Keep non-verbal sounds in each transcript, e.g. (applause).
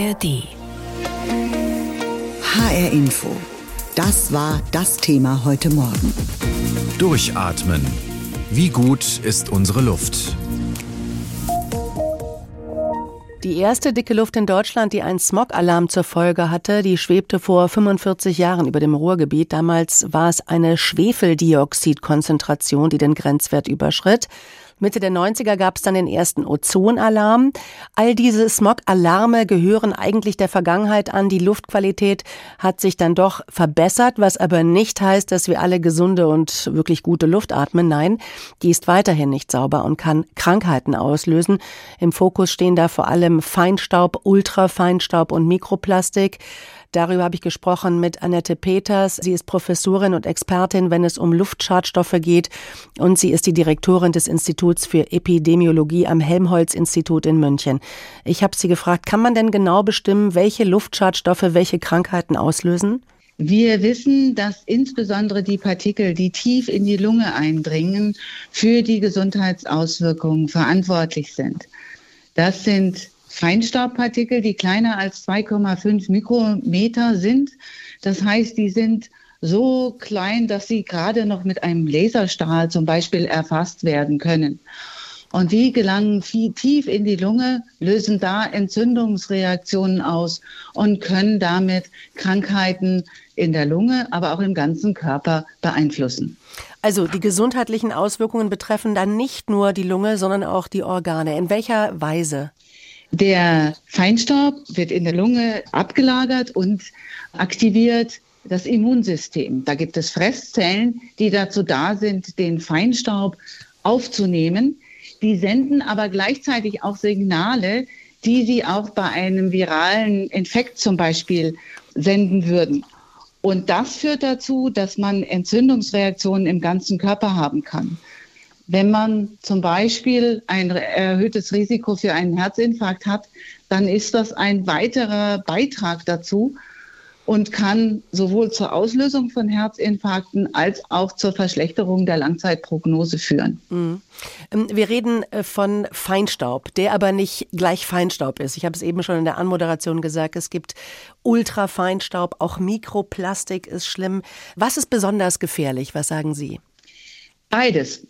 ARD. HR Info. Das war das Thema heute Morgen. Durchatmen. Wie gut ist unsere Luft? Die erste dicke Luft in Deutschland, die einen Smog-Alarm zur Folge hatte, die schwebte vor 45 Jahren über dem Ruhrgebiet. Damals war es eine Schwefeldioxidkonzentration, die den Grenzwert überschritt. Mitte der 90er gab es dann den ersten Ozonalarm. All diese Smog-Alarme gehören eigentlich der Vergangenheit an. Die Luftqualität hat sich dann doch verbessert, was aber nicht heißt, dass wir alle gesunde und wirklich gute Luft atmen. Nein, die ist weiterhin nicht sauber und kann Krankheiten auslösen. Im Fokus stehen da vor allem Feinstaub, Ultrafeinstaub und Mikroplastik. Darüber habe ich gesprochen mit Annette Peters. Sie ist Professorin und Expertin, wenn es um Luftschadstoffe geht. Und sie ist die Direktorin des Instituts für Epidemiologie am Helmholtz-Institut in München. Ich habe sie gefragt, kann man denn genau bestimmen, welche Luftschadstoffe welche Krankheiten auslösen? Wir wissen, dass insbesondere die Partikel, die tief in die Lunge eindringen, für die Gesundheitsauswirkungen verantwortlich sind. Das sind Feinstaubpartikel, die kleiner als 2,5 Mikrometer sind. Das heißt, die sind so klein, dass sie gerade noch mit einem Laserstrahl zum Beispiel erfasst werden können. Und die gelangen viel tief in die Lunge, lösen da Entzündungsreaktionen aus und können damit Krankheiten in der Lunge, aber auch im ganzen Körper beeinflussen. Also die gesundheitlichen Auswirkungen betreffen dann nicht nur die Lunge, sondern auch die Organe. In welcher Weise? Der Feinstaub wird in der Lunge abgelagert und aktiviert das Immunsystem. Da gibt es Fresszellen, die dazu da sind, den Feinstaub aufzunehmen. Die senden aber gleichzeitig auch Signale, die sie auch bei einem viralen Infekt zum Beispiel senden würden. Und das führt dazu, dass man Entzündungsreaktionen im ganzen Körper haben kann. Wenn man zum Beispiel ein erhöhtes Risiko für einen Herzinfarkt hat, dann ist das ein weiterer Beitrag dazu und kann sowohl zur Auslösung von Herzinfarkten als auch zur Verschlechterung der Langzeitprognose führen. Mhm. Ähm, wir reden äh, von Feinstaub, der aber nicht gleich Feinstaub ist. Ich habe es eben schon in der Anmoderation gesagt, es gibt Ultrafeinstaub, auch Mikroplastik ist schlimm. Was ist besonders gefährlich? Was sagen Sie? Beides.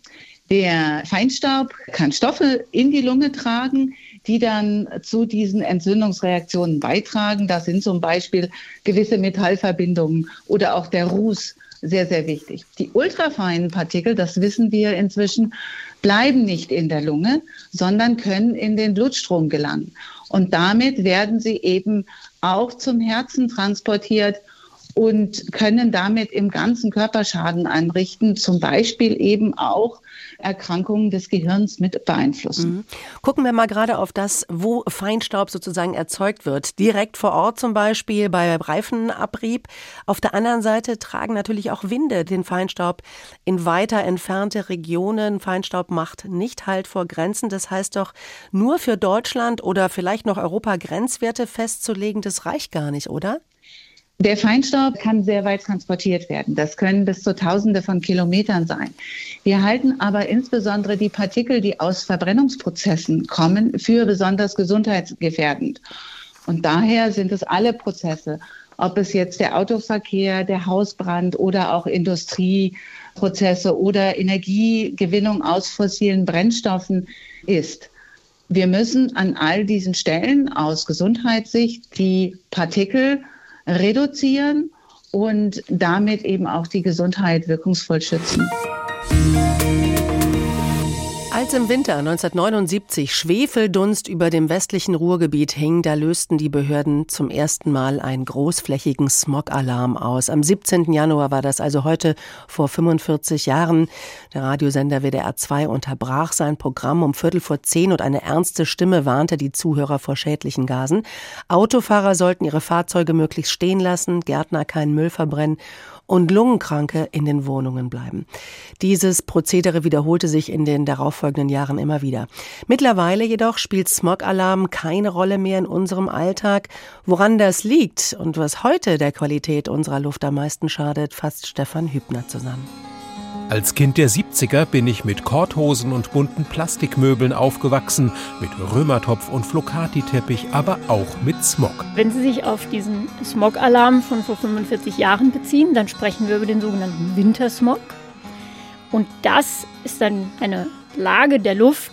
Der Feinstaub kann Stoffe in die Lunge tragen, die dann zu diesen Entzündungsreaktionen beitragen. Das sind zum Beispiel gewisse Metallverbindungen oder auch der Ruß sehr, sehr wichtig. Die ultrafeinen Partikel, das wissen wir inzwischen, bleiben nicht in der Lunge, sondern können in den Blutstrom gelangen. Und damit werden sie eben auch zum Herzen transportiert und können damit im ganzen Körper Schaden anrichten, zum Beispiel eben auch Erkrankungen des Gehirns mit beeinflussen. Mhm. Gucken wir mal gerade auf das, wo Feinstaub sozusagen erzeugt wird. Direkt vor Ort zum Beispiel bei Reifenabrieb. Auf der anderen Seite tragen natürlich auch Winde den Feinstaub in weiter entfernte Regionen. Feinstaub macht nicht Halt vor Grenzen. Das heißt doch, nur für Deutschland oder vielleicht noch Europa Grenzwerte festzulegen, das reicht gar nicht, oder? Der Feinstaub kann sehr weit transportiert werden. Das können bis zu Tausende von Kilometern sein. Wir halten aber insbesondere die Partikel, die aus Verbrennungsprozessen kommen, für besonders gesundheitsgefährdend. Und daher sind es alle Prozesse, ob es jetzt der Autoverkehr, der Hausbrand oder auch Industrieprozesse oder Energiegewinnung aus fossilen Brennstoffen ist. Wir müssen an all diesen Stellen aus Gesundheitssicht die Partikel reduzieren und damit eben auch die Gesundheit wirkungsvoll schützen. Als im Winter 1979 Schwefeldunst über dem westlichen Ruhrgebiet hing, da lösten die Behörden zum ersten Mal einen großflächigen Smog-Alarm aus. Am 17. Januar war das also heute vor 45 Jahren. Der Radiosender WDR 2 unterbrach sein Programm um Viertel vor zehn und eine ernste Stimme warnte die Zuhörer vor schädlichen Gasen. Autofahrer sollten ihre Fahrzeuge möglichst stehen lassen, Gärtner keinen Müll verbrennen und Lungenkranke in den Wohnungen bleiben. Dieses Prozedere wiederholte sich in den darauffolgenden Jahren immer wieder. Mittlerweile jedoch spielt Smog-Alarm keine Rolle mehr in unserem Alltag. Woran das liegt und was heute der Qualität unserer Luft am meisten schadet, fasst Stefan Hübner zusammen. Als Kind der 70er bin ich mit Korthosen und bunten Plastikmöbeln aufgewachsen, mit Römertopf und Flocati-Teppich, aber auch mit Smog. Wenn Sie sich auf diesen Smog-Alarm von vor 45 Jahren beziehen, dann sprechen wir über den sogenannten Wintersmog. Und das ist dann eine Lage der Luft,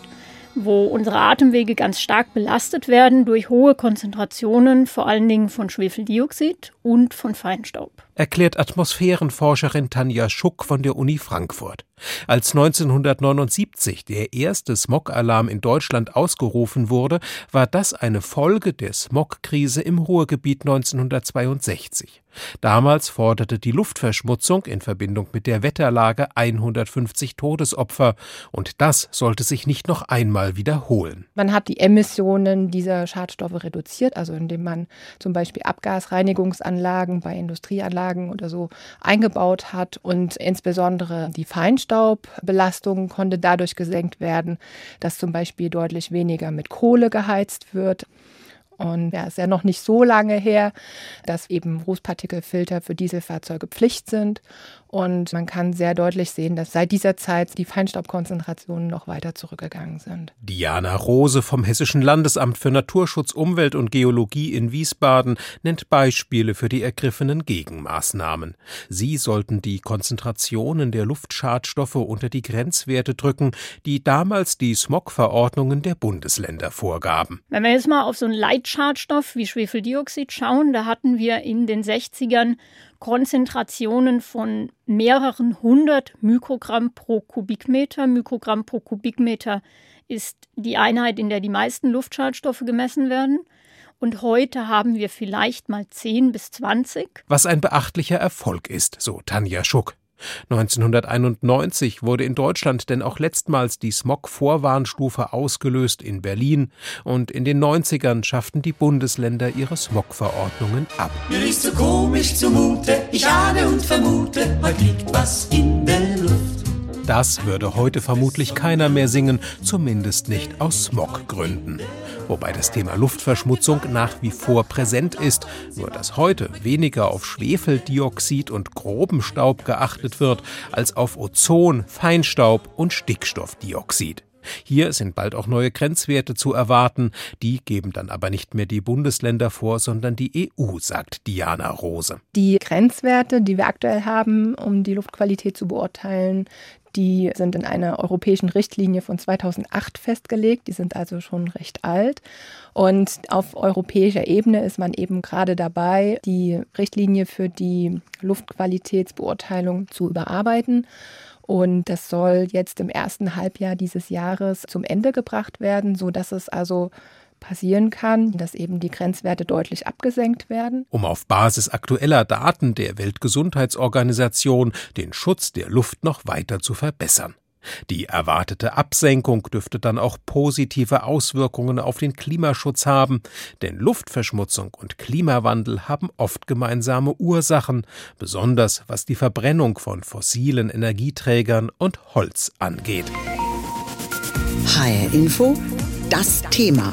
wo unsere Atemwege ganz stark belastet werden durch hohe Konzentrationen, vor allen Dingen von Schwefeldioxid und von Feinstaub erklärt Atmosphärenforscherin Tanja Schuck von der Uni Frankfurt. Als 1979 der erste Smog-Alarm in Deutschland ausgerufen wurde, war das eine Folge der Smog-Krise im Ruhrgebiet 1962. Damals forderte die Luftverschmutzung in Verbindung mit der Wetterlage 150 Todesopfer, und das sollte sich nicht noch einmal wiederholen. Man hat die Emissionen dieser Schadstoffe reduziert, also indem man zum Beispiel Abgasreinigungsanlagen bei Industrieanlagen Anlagen oder so eingebaut hat und insbesondere die Feinstaubbelastung konnte dadurch gesenkt werden, dass zum Beispiel deutlich weniger mit Kohle geheizt wird. Und ja, ist ja noch nicht so lange her, dass eben Rußpartikelfilter für Dieselfahrzeuge Pflicht sind. Und man kann sehr deutlich sehen, dass seit dieser Zeit die Feinstaubkonzentrationen noch weiter zurückgegangen sind. Diana Rose vom Hessischen Landesamt für Naturschutz, Umwelt und Geologie in Wiesbaden nennt Beispiele für die ergriffenen Gegenmaßnahmen. Sie sollten die Konzentrationen der Luftschadstoffe unter die Grenzwerte drücken, die damals die Smog-Verordnungen der Bundesländer vorgaben. Wenn wir jetzt mal auf so einen Leitschadstoff wie Schwefeldioxid schauen, da hatten wir in den 60ern Konzentrationen von mehreren hundert Mikrogramm pro Kubikmeter. Mikrogramm pro Kubikmeter ist die Einheit, in der die meisten Luftschadstoffe gemessen werden. Und heute haben wir vielleicht mal 10 bis 20. Was ein beachtlicher Erfolg ist, so Tanja Schuck. 1991 wurde in Deutschland denn auch letztmals die Smog-Vorwarnstufe ausgelöst in Berlin und in den 90ern schafften die Bundesländer ihre Smog-Verordnungen ab. Mir ist so komisch zumute, ich ahne und vermute, heute liegt was in der Luft. Das würde heute vermutlich keiner mehr singen, zumindest nicht aus Smoggründen wobei das Thema Luftverschmutzung nach wie vor präsent ist, nur dass heute weniger auf Schwefeldioxid und groben Staub geachtet wird als auf Ozon, Feinstaub und Stickstoffdioxid. Hier sind bald auch neue Grenzwerte zu erwarten. Die geben dann aber nicht mehr die Bundesländer vor, sondern die EU, sagt Diana Rose. Die Grenzwerte, die wir aktuell haben, um die Luftqualität zu beurteilen, die sind in einer europäischen Richtlinie von 2008 festgelegt. Die sind also schon recht alt. Und auf europäischer Ebene ist man eben gerade dabei, die Richtlinie für die Luftqualitätsbeurteilung zu überarbeiten. Und das soll jetzt im ersten Halbjahr dieses Jahres zum Ende gebracht werden, sodass es also passieren kann, dass eben die Grenzwerte deutlich abgesenkt werden. Um auf Basis aktueller Daten der Weltgesundheitsorganisation den Schutz der Luft noch weiter zu verbessern. Die erwartete Absenkung dürfte dann auch positive Auswirkungen auf den Klimaschutz haben, denn Luftverschmutzung und Klimawandel haben oft gemeinsame Ursachen, besonders was die Verbrennung von fossilen Energieträgern und Holz angeht. HR Info, das Thema.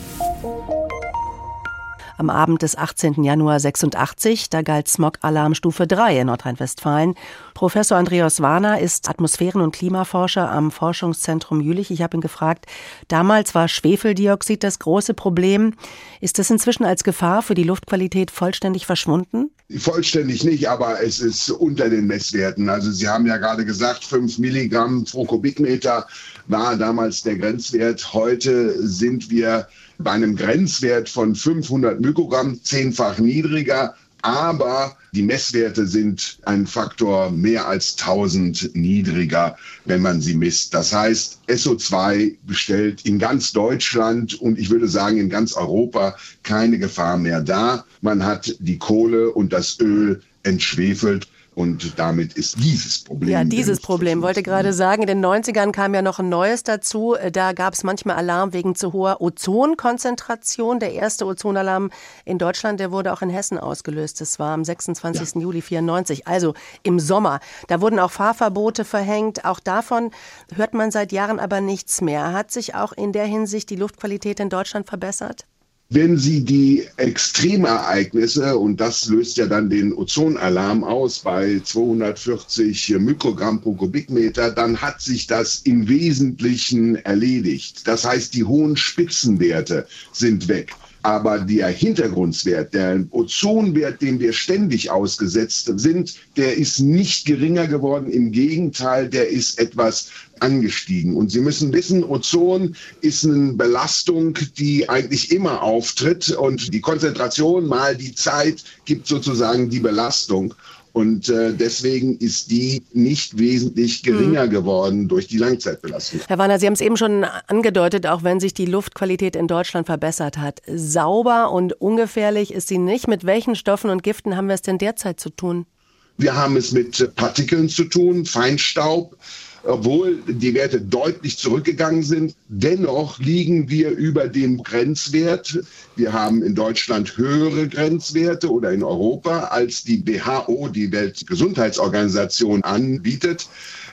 Am Abend des 18. Januar 86, da galt Smog-Alarm Stufe 3 in Nordrhein-Westfalen. Professor Andreas Warner ist Atmosphären- und Klimaforscher am Forschungszentrum Jülich. Ich habe ihn gefragt, damals war Schwefeldioxid das große Problem. Ist das inzwischen als Gefahr für die Luftqualität vollständig verschwunden? Vollständig nicht, aber es ist unter den Messwerten. Also Sie haben ja gerade gesagt, 5 Milligramm pro Kubikmeter war damals der Grenzwert. Heute sind wir bei einem Grenzwert von 500 Mikrogramm, zehnfach niedriger. Aber die Messwerte sind ein Faktor mehr als 1000 niedriger, wenn man sie misst. Das heißt, SO2 bestellt in ganz Deutschland und ich würde sagen in ganz Europa keine Gefahr mehr da. Man hat die Kohle und das Öl entschwefelt. Und damit ist dieses Problem. Ja, dieses Problem. Wollte gerade sagen, in den 90ern kam ja noch ein neues dazu. Da gab es manchmal Alarm wegen zu hoher Ozonkonzentration. Der erste Ozonalarm in Deutschland, der wurde auch in Hessen ausgelöst. Das war am 26. Ja. Juli 94, also im Sommer. Da wurden auch Fahrverbote verhängt. Auch davon hört man seit Jahren aber nichts mehr. Hat sich auch in der Hinsicht die Luftqualität in Deutschland verbessert? Wenn Sie die Extremereignisse, und das löst ja dann den Ozonalarm aus bei 240 Mikrogramm pro Kubikmeter, dann hat sich das im Wesentlichen erledigt. Das heißt, die hohen Spitzenwerte sind weg. Aber der Hintergrundwert, der Ozonwert, dem wir ständig ausgesetzt sind, der ist nicht geringer geworden. Im Gegenteil, der ist etwas angestiegen. Und Sie müssen wissen, Ozon ist eine Belastung, die eigentlich immer auftritt. Und die Konzentration mal die Zeit gibt sozusagen die Belastung. Und äh, deswegen ist die nicht wesentlich geringer hm. geworden durch die Langzeitbelastung. Herr Warner, Sie haben es eben schon angedeutet, auch wenn sich die Luftqualität in Deutschland verbessert hat. Sauber und ungefährlich ist sie nicht. Mit welchen Stoffen und Giften haben wir es denn derzeit zu tun? Wir haben es mit Partikeln zu tun, Feinstaub obwohl die Werte deutlich zurückgegangen sind. Dennoch liegen wir über dem Grenzwert. Wir haben in Deutschland höhere Grenzwerte oder in Europa, als die WHO, die Weltgesundheitsorganisation, anbietet.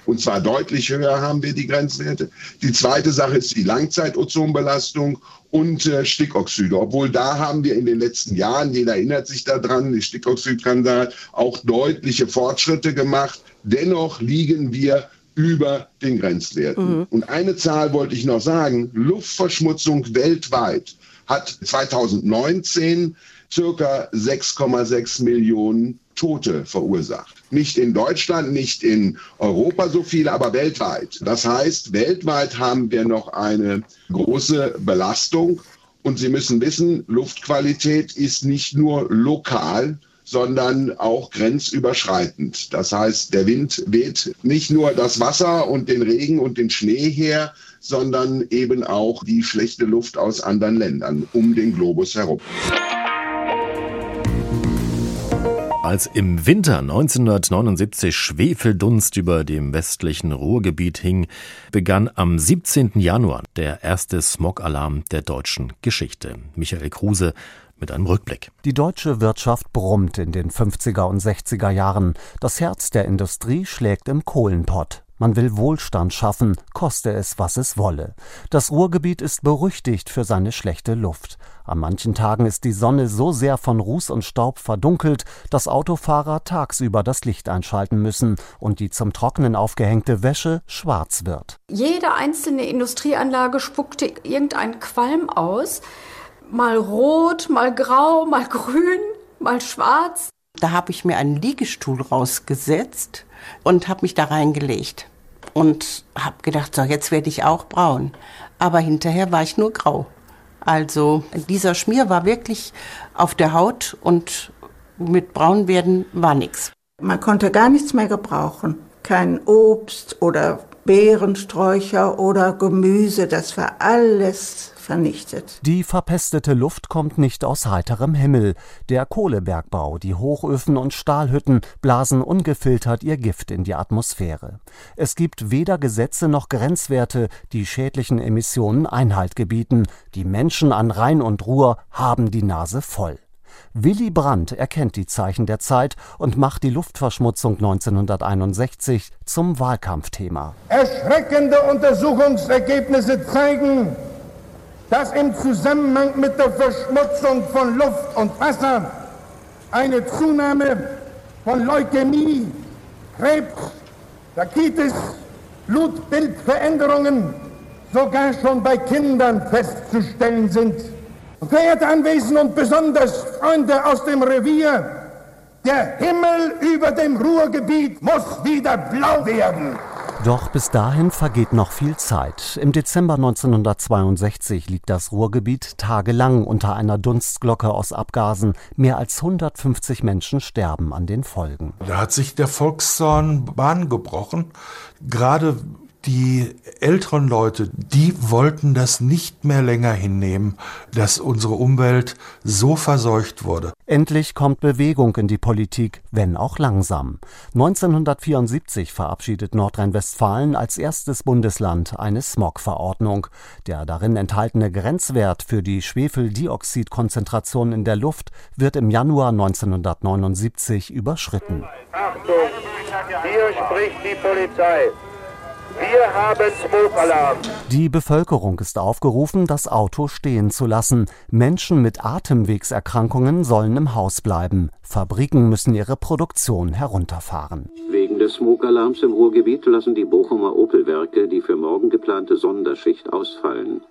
Und zwar deutlich höher haben wir die Grenzwerte. Die zweite Sache ist die Langzeitozonbelastung und äh, Stickoxide. Obwohl da haben wir in den letzten Jahren, jeder erinnert sich daran, die Stickoxidskandal, auch deutliche Fortschritte gemacht. Dennoch liegen wir über den Grenzwerten. Mhm. Und eine Zahl wollte ich noch sagen, Luftverschmutzung weltweit hat 2019 circa 6,6 Millionen Tote verursacht. Nicht in Deutschland, nicht in Europa so viele, aber weltweit. Das heißt, weltweit haben wir noch eine große Belastung. Und Sie müssen wissen, Luftqualität ist nicht nur lokal, sondern auch grenzüberschreitend. Das heißt, der Wind weht nicht nur das Wasser und den Regen und den Schnee her, sondern eben auch die schlechte Luft aus anderen Ländern um den Globus herum. Als im Winter 1979 Schwefeldunst über dem westlichen Ruhrgebiet hing, begann am 17. Januar der erste Smog-Alarm der deutschen Geschichte. Michael Kruse mit einem Rückblick. Die deutsche Wirtschaft brummt in den 50er und 60er Jahren. Das Herz der Industrie schlägt im Kohlenpott. Man will Wohlstand schaffen, koste es, was es wolle. Das Ruhrgebiet ist berüchtigt für seine schlechte Luft. An manchen Tagen ist die Sonne so sehr von Ruß und Staub verdunkelt, dass Autofahrer tagsüber das Licht einschalten müssen und die zum Trocknen aufgehängte Wäsche schwarz wird. Jede einzelne Industrieanlage spuckte irgendeinen Qualm aus mal rot, mal grau, mal (laughs) grün, mal schwarz. Da habe ich mir einen Liegestuhl rausgesetzt und habe mich da reingelegt und habe gedacht, so jetzt werde ich auch braun. Aber hinterher war ich nur grau. Also dieser Schmier war wirklich auf der Haut und mit braun werden war nichts. Man konnte gar nichts mehr gebrauchen. Kein Obst oder Beerensträucher oder Gemüse, das war alles vernichtet. Die verpestete Luft kommt nicht aus heiterem Himmel. Der Kohlebergbau, die Hochöfen und Stahlhütten blasen ungefiltert ihr Gift in die Atmosphäre. Es gibt weder Gesetze noch Grenzwerte, die schädlichen Emissionen Einhalt gebieten. Die Menschen an Rhein und Ruhr haben die Nase voll. Willy Brandt erkennt die Zeichen der Zeit und macht die Luftverschmutzung 1961 zum Wahlkampfthema. Erschreckende Untersuchungsergebnisse zeigen, dass im Zusammenhang mit der Verschmutzung von Luft und Wasser eine Zunahme von Leukämie, Krebs, Rakitis, Blutbildveränderungen sogar schon bei Kindern festzustellen sind. Verehrte Anwesende und besonders Freunde aus dem Revier, der Himmel über dem Ruhrgebiet muss wieder blau werden. Doch bis dahin vergeht noch viel Zeit. Im Dezember 1962 liegt das Ruhrgebiet tagelang unter einer Dunstglocke aus Abgasen. Mehr als 150 Menschen sterben an den Folgen. Da hat sich der Volkszorn Bahn gebrochen. Gerade die älteren Leute, die wollten das nicht mehr länger hinnehmen, dass unsere Umwelt so verseucht wurde. Endlich kommt Bewegung in die Politik, wenn auch langsam. 1974 verabschiedet Nordrhein-Westfalen als erstes Bundesland eine Smog-Verordnung. Der darin enthaltene Grenzwert für die Schwefeldioxidkonzentration in der Luft wird im Januar 1979 überschritten. Achtung, hier spricht die Polizei. Wir haben Smoke-Alarm. Die Bevölkerung ist aufgerufen, das Auto stehen zu lassen. Menschen mit Atemwegserkrankungen sollen im Haus bleiben. Fabriken müssen ihre Produktion herunterfahren. Wegen des Smoke-Alarms im Ruhrgebiet lassen die Bochumer Opel-Werke die für morgen geplante Sonderschicht ausfallen.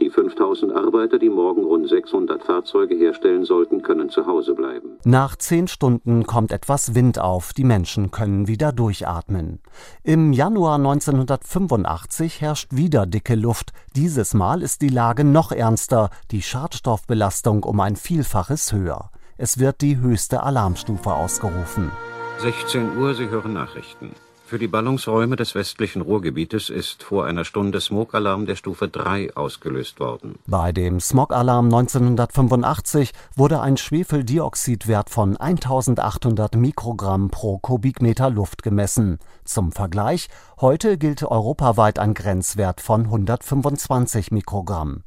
Die 5000 Arbeiter, die morgen rund 600 Fahrzeuge herstellen sollten, können zu Hause bleiben. Nach zehn Stunden kommt etwas Wind auf, die Menschen können wieder durchatmen. Im Januar 1985 herrscht wieder dicke Luft. Dieses Mal ist die Lage noch ernster, die Schadstoffbelastung um ein Vielfaches höher. Es wird die höchste Alarmstufe ausgerufen. 16 Uhr, Sie hören Nachrichten. Für die Ballungsräume des westlichen Ruhrgebietes ist vor einer Stunde Smogalarm der Stufe 3 ausgelöst worden. Bei dem Smogalarm 1985 wurde ein Schwefeldioxidwert von 1800 Mikrogramm pro Kubikmeter Luft gemessen. Zum Vergleich, heute gilt europaweit ein Grenzwert von 125 Mikrogramm.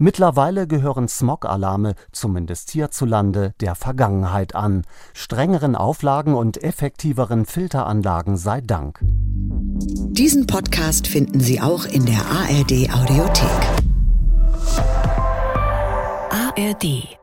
Mittlerweile gehören Smog-Alarme, zumindest hierzulande, der Vergangenheit an. Strengeren Auflagen und effektiveren Filteranlagen sei Dank. Diesen Podcast finden Sie auch in der ARD Audiothek. ARD